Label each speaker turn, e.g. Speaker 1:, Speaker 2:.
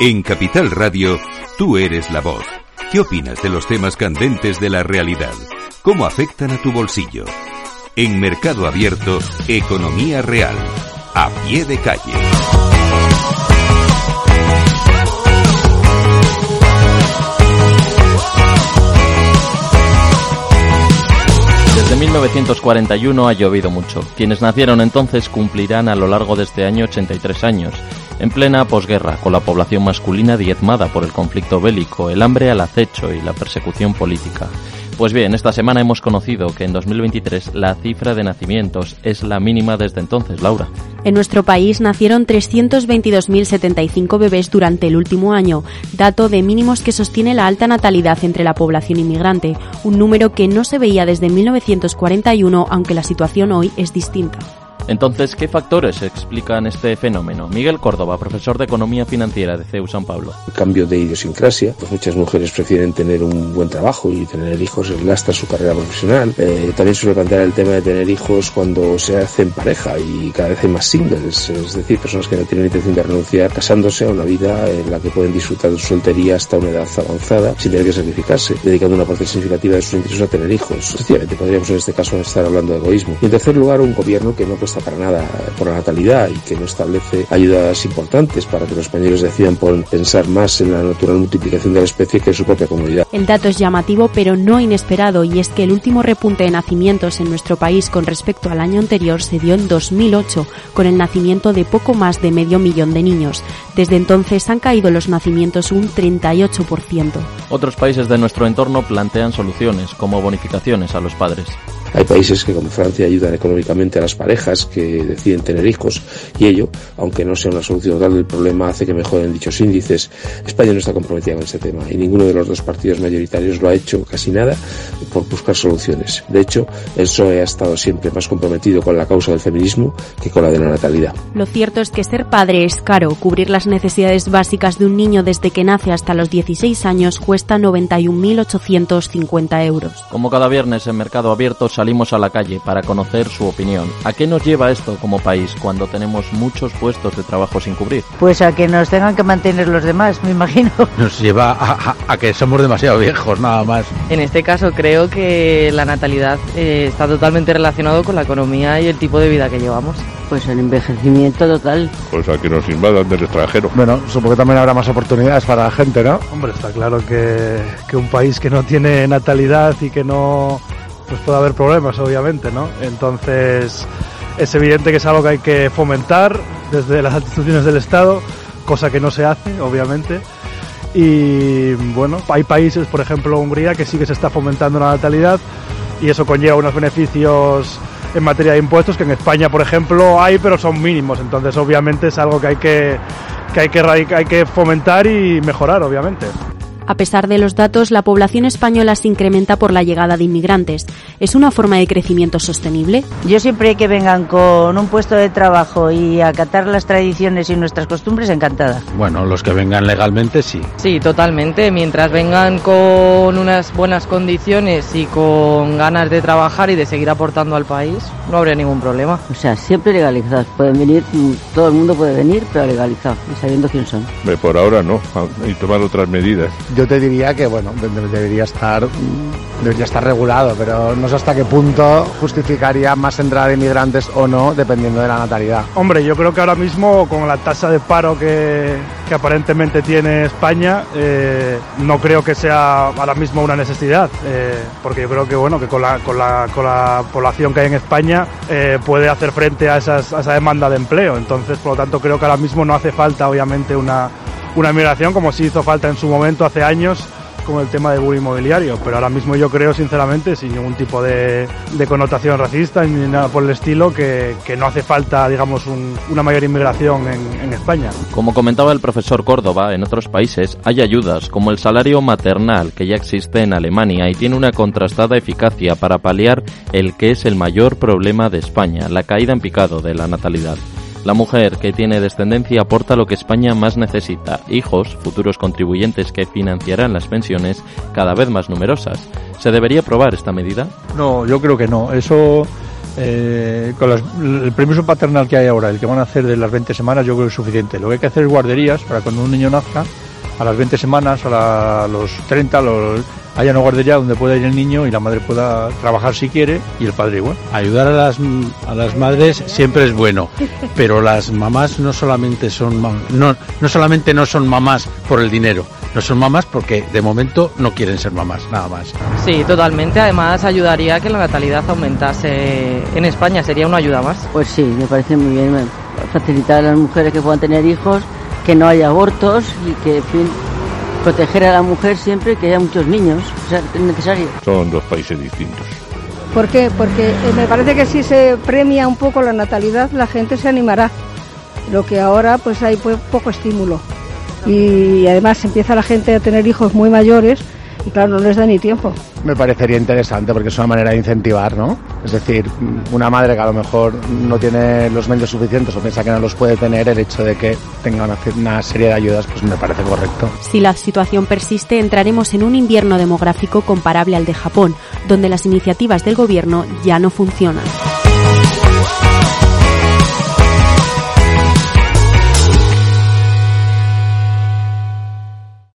Speaker 1: En Capital Radio, tú eres la voz. ¿Qué opinas de los temas candentes de la realidad? ¿Cómo afectan a tu bolsillo? En Mercado Abierto, Economía Real. A pie de calle.
Speaker 2: Desde 1941 ha llovido mucho. Quienes nacieron entonces cumplirán a lo largo de este año 83 años, en plena posguerra, con la población masculina diezmada por el conflicto bélico, el hambre al acecho y la persecución política. Pues bien, esta semana hemos conocido que en 2023 la cifra de nacimientos es la mínima desde entonces, Laura.
Speaker 3: En nuestro país nacieron 322.075 bebés durante el último año, dato de mínimos que sostiene la alta natalidad entre la población inmigrante, un número que no se veía desde 1941, aunque la situación hoy es distinta.
Speaker 2: Entonces, ¿qué factores explican este fenómeno? Miguel Córdoba, profesor de Economía Financiera de CEU San Pablo.
Speaker 4: Cambio de idiosincrasia, pues muchas mujeres prefieren tener un buen trabajo y tener hijos lastra su carrera profesional. Eh, también suele plantear el tema de tener hijos cuando se hacen pareja y cada vez hay más singles, es decir, personas que no tienen intención de renunciar casándose a una vida en la que pueden disfrutar de su soltería hasta una edad avanzada sin tener que sacrificarse, dedicando una parte significativa de sus ingresos a tener hijos. Efectivamente, podríamos en este caso estar hablando de egoísmo. Y en tercer lugar, un gobierno que no para nada por la natalidad y que no establece ayudas importantes para que los españoles decidan pensar más en la natural multiplicación de la especie que en su propia comunidad.
Speaker 3: El dato es llamativo pero no inesperado y es que el último repunte de nacimientos en nuestro país con respecto al año anterior se dio en 2008 con el nacimiento de poco más de medio millón de niños. Desde entonces han caído los nacimientos un 38%.
Speaker 2: Otros países de nuestro entorno plantean soluciones como bonificaciones a los padres.
Speaker 4: Hay países que como Francia ayudan económicamente a las parejas que deciden tener hijos y ello, aunque no sea una solución total del problema, hace que mejoren dichos índices. España no está comprometida con este tema y ninguno de los dos partidos mayoritarios lo ha hecho casi nada por buscar soluciones. De hecho, el PSOE ha estado siempre más comprometido con la causa del feminismo que con la de la natalidad.
Speaker 3: Lo cierto es que ser padre es caro. Cubrir las necesidades básicas de un niño desde que nace hasta los 16 años cuesta 91.850 euros.
Speaker 2: Como cada viernes en Mercado Abierto salimos a la calle para conocer su opinión. ¿A qué nos lleva esto como país cuando tenemos muchos puestos de trabajo sin cubrir?
Speaker 5: Pues a que nos tengan que mantener los demás, me imagino.
Speaker 6: Nos lleva a, que somos demasiado viejos, nada más.
Speaker 7: En este caso creo que la natalidad eh, está totalmente relacionado con la economía y el tipo de vida que llevamos.
Speaker 5: Pues el envejecimiento total.
Speaker 8: Pues a que nos invadan del extranjero.
Speaker 9: Bueno, supongo que también habrá más oportunidades para la gente, ¿no? Hombre, está claro que, que un país que no tiene natalidad y que no pues puede haber problemas, obviamente, ¿no? Entonces, es evidente que es algo que hay que fomentar desde las instituciones del Estado, cosa que no se hace, obviamente. Y bueno, hay países, por ejemplo Hungría, que sí que se está fomentando la natalidad y eso conlleva unos beneficios en materia de impuestos que en España, por ejemplo, hay, pero son mínimos. Entonces, obviamente, es algo que hay que, que, hay que, hay que fomentar y mejorar, obviamente.
Speaker 3: A pesar de los datos, la población española se incrementa por la llegada de inmigrantes. ¿Es una forma de crecimiento sostenible?
Speaker 5: Yo siempre que vengan con un puesto de trabajo y acatar las tradiciones y nuestras costumbres, encantada.
Speaker 6: Bueno, los que vengan legalmente sí.
Speaker 7: Sí, totalmente. Mientras vengan con unas buenas condiciones y con ganas de trabajar y de seguir aportando al país, no habría ningún problema.
Speaker 5: O sea, siempre legalizados. Pueden venir, todo el mundo puede venir, pero legalizado y sabiendo quién son.
Speaker 8: Por ahora no, y tomar otras medidas
Speaker 9: yo te diría que bueno debería estar debería estar regulado pero no sé hasta qué punto justificaría más entrada de inmigrantes o no dependiendo de la natalidad. Hombre yo creo que ahora mismo con la tasa de paro que, que aparentemente tiene España eh, no creo que sea ahora mismo una necesidad eh, porque yo creo que bueno que con la, con la, con la población que hay en España eh, puede hacer frente a, esas, a esa demanda de empleo. Entonces por lo tanto creo que ahora mismo no hace falta obviamente una una migración como si hizo falta en su momento hace años con el tema del boom inmobiliario, pero ahora mismo yo creo sinceramente, sin ningún tipo de, connotación racista ni nada por el estilo, que, no hace falta, digamos, una mayor inmigración en, en, España.
Speaker 2: Como comentaba el profesor Córdoba, en otros países hay ayudas como el salario maternal que ya existe en Alemania y tiene una contrastada eficacia para paliar el que es el mayor problema de España, la caída en picado de la natalidad. La mujer que tiene descendencia aporta lo que España más necesita, hijos, futuros contribuyentes que financiarán las pensiones cada vez más numerosas. ¿Se debería aprobar esta medida?
Speaker 9: No, yo creo que no. Eso
Speaker 6: eh, con el permiso paternal que hay ahora, el que van a hacer de las 20 semanas, yo creo que es suficiente. Lo que hay que hacer es guarderías para cuando un niño nazca, a las 20 semanas, a, los 30, los, haya una guardería donde pueda ir el niño y la madre pueda trabajar si quiere y el padre igual.
Speaker 10: Ayudar a las, a las madres siempre es bueno, pero las mamás no solamente son no, no solamente no son mamás por el dinero, no son mamás porque de momento no quieren ser mamás, nada más.
Speaker 7: Sí, totalmente. Además ayudaría a que la natalidad aumentase en España, sería una ayuda más.
Speaker 5: Pues sí, me parece muy bien facilitar a las mujeres que puedan tener hijos, que no haya abortos y que, en fin, proteger a la mujer siempre que haya muchos niños, o sea, es necesario.
Speaker 8: Son dos países distintos.
Speaker 11: ¿Por qué? Porque eh, me parece que si se premia un poco la natalidad, la gente se animará. Lo que ahora pues hay pues, poco estímulo y además empieza la gente a tener hijos muy mayores y claro, no les da ni tiempo.
Speaker 9: Me parecería interesante porque es una manera de incentivar, ¿no? Es decir, una madre que a lo mejor no tiene los medios suficientes o piensa que no los puede tener, el hecho de que tenga una, una serie de ayudas, pues me parece correcto.
Speaker 3: Si la situación persiste, entraremos en un invierno demográfico comparable al de Japón, donde las iniciativas del gobierno ya no funcionan.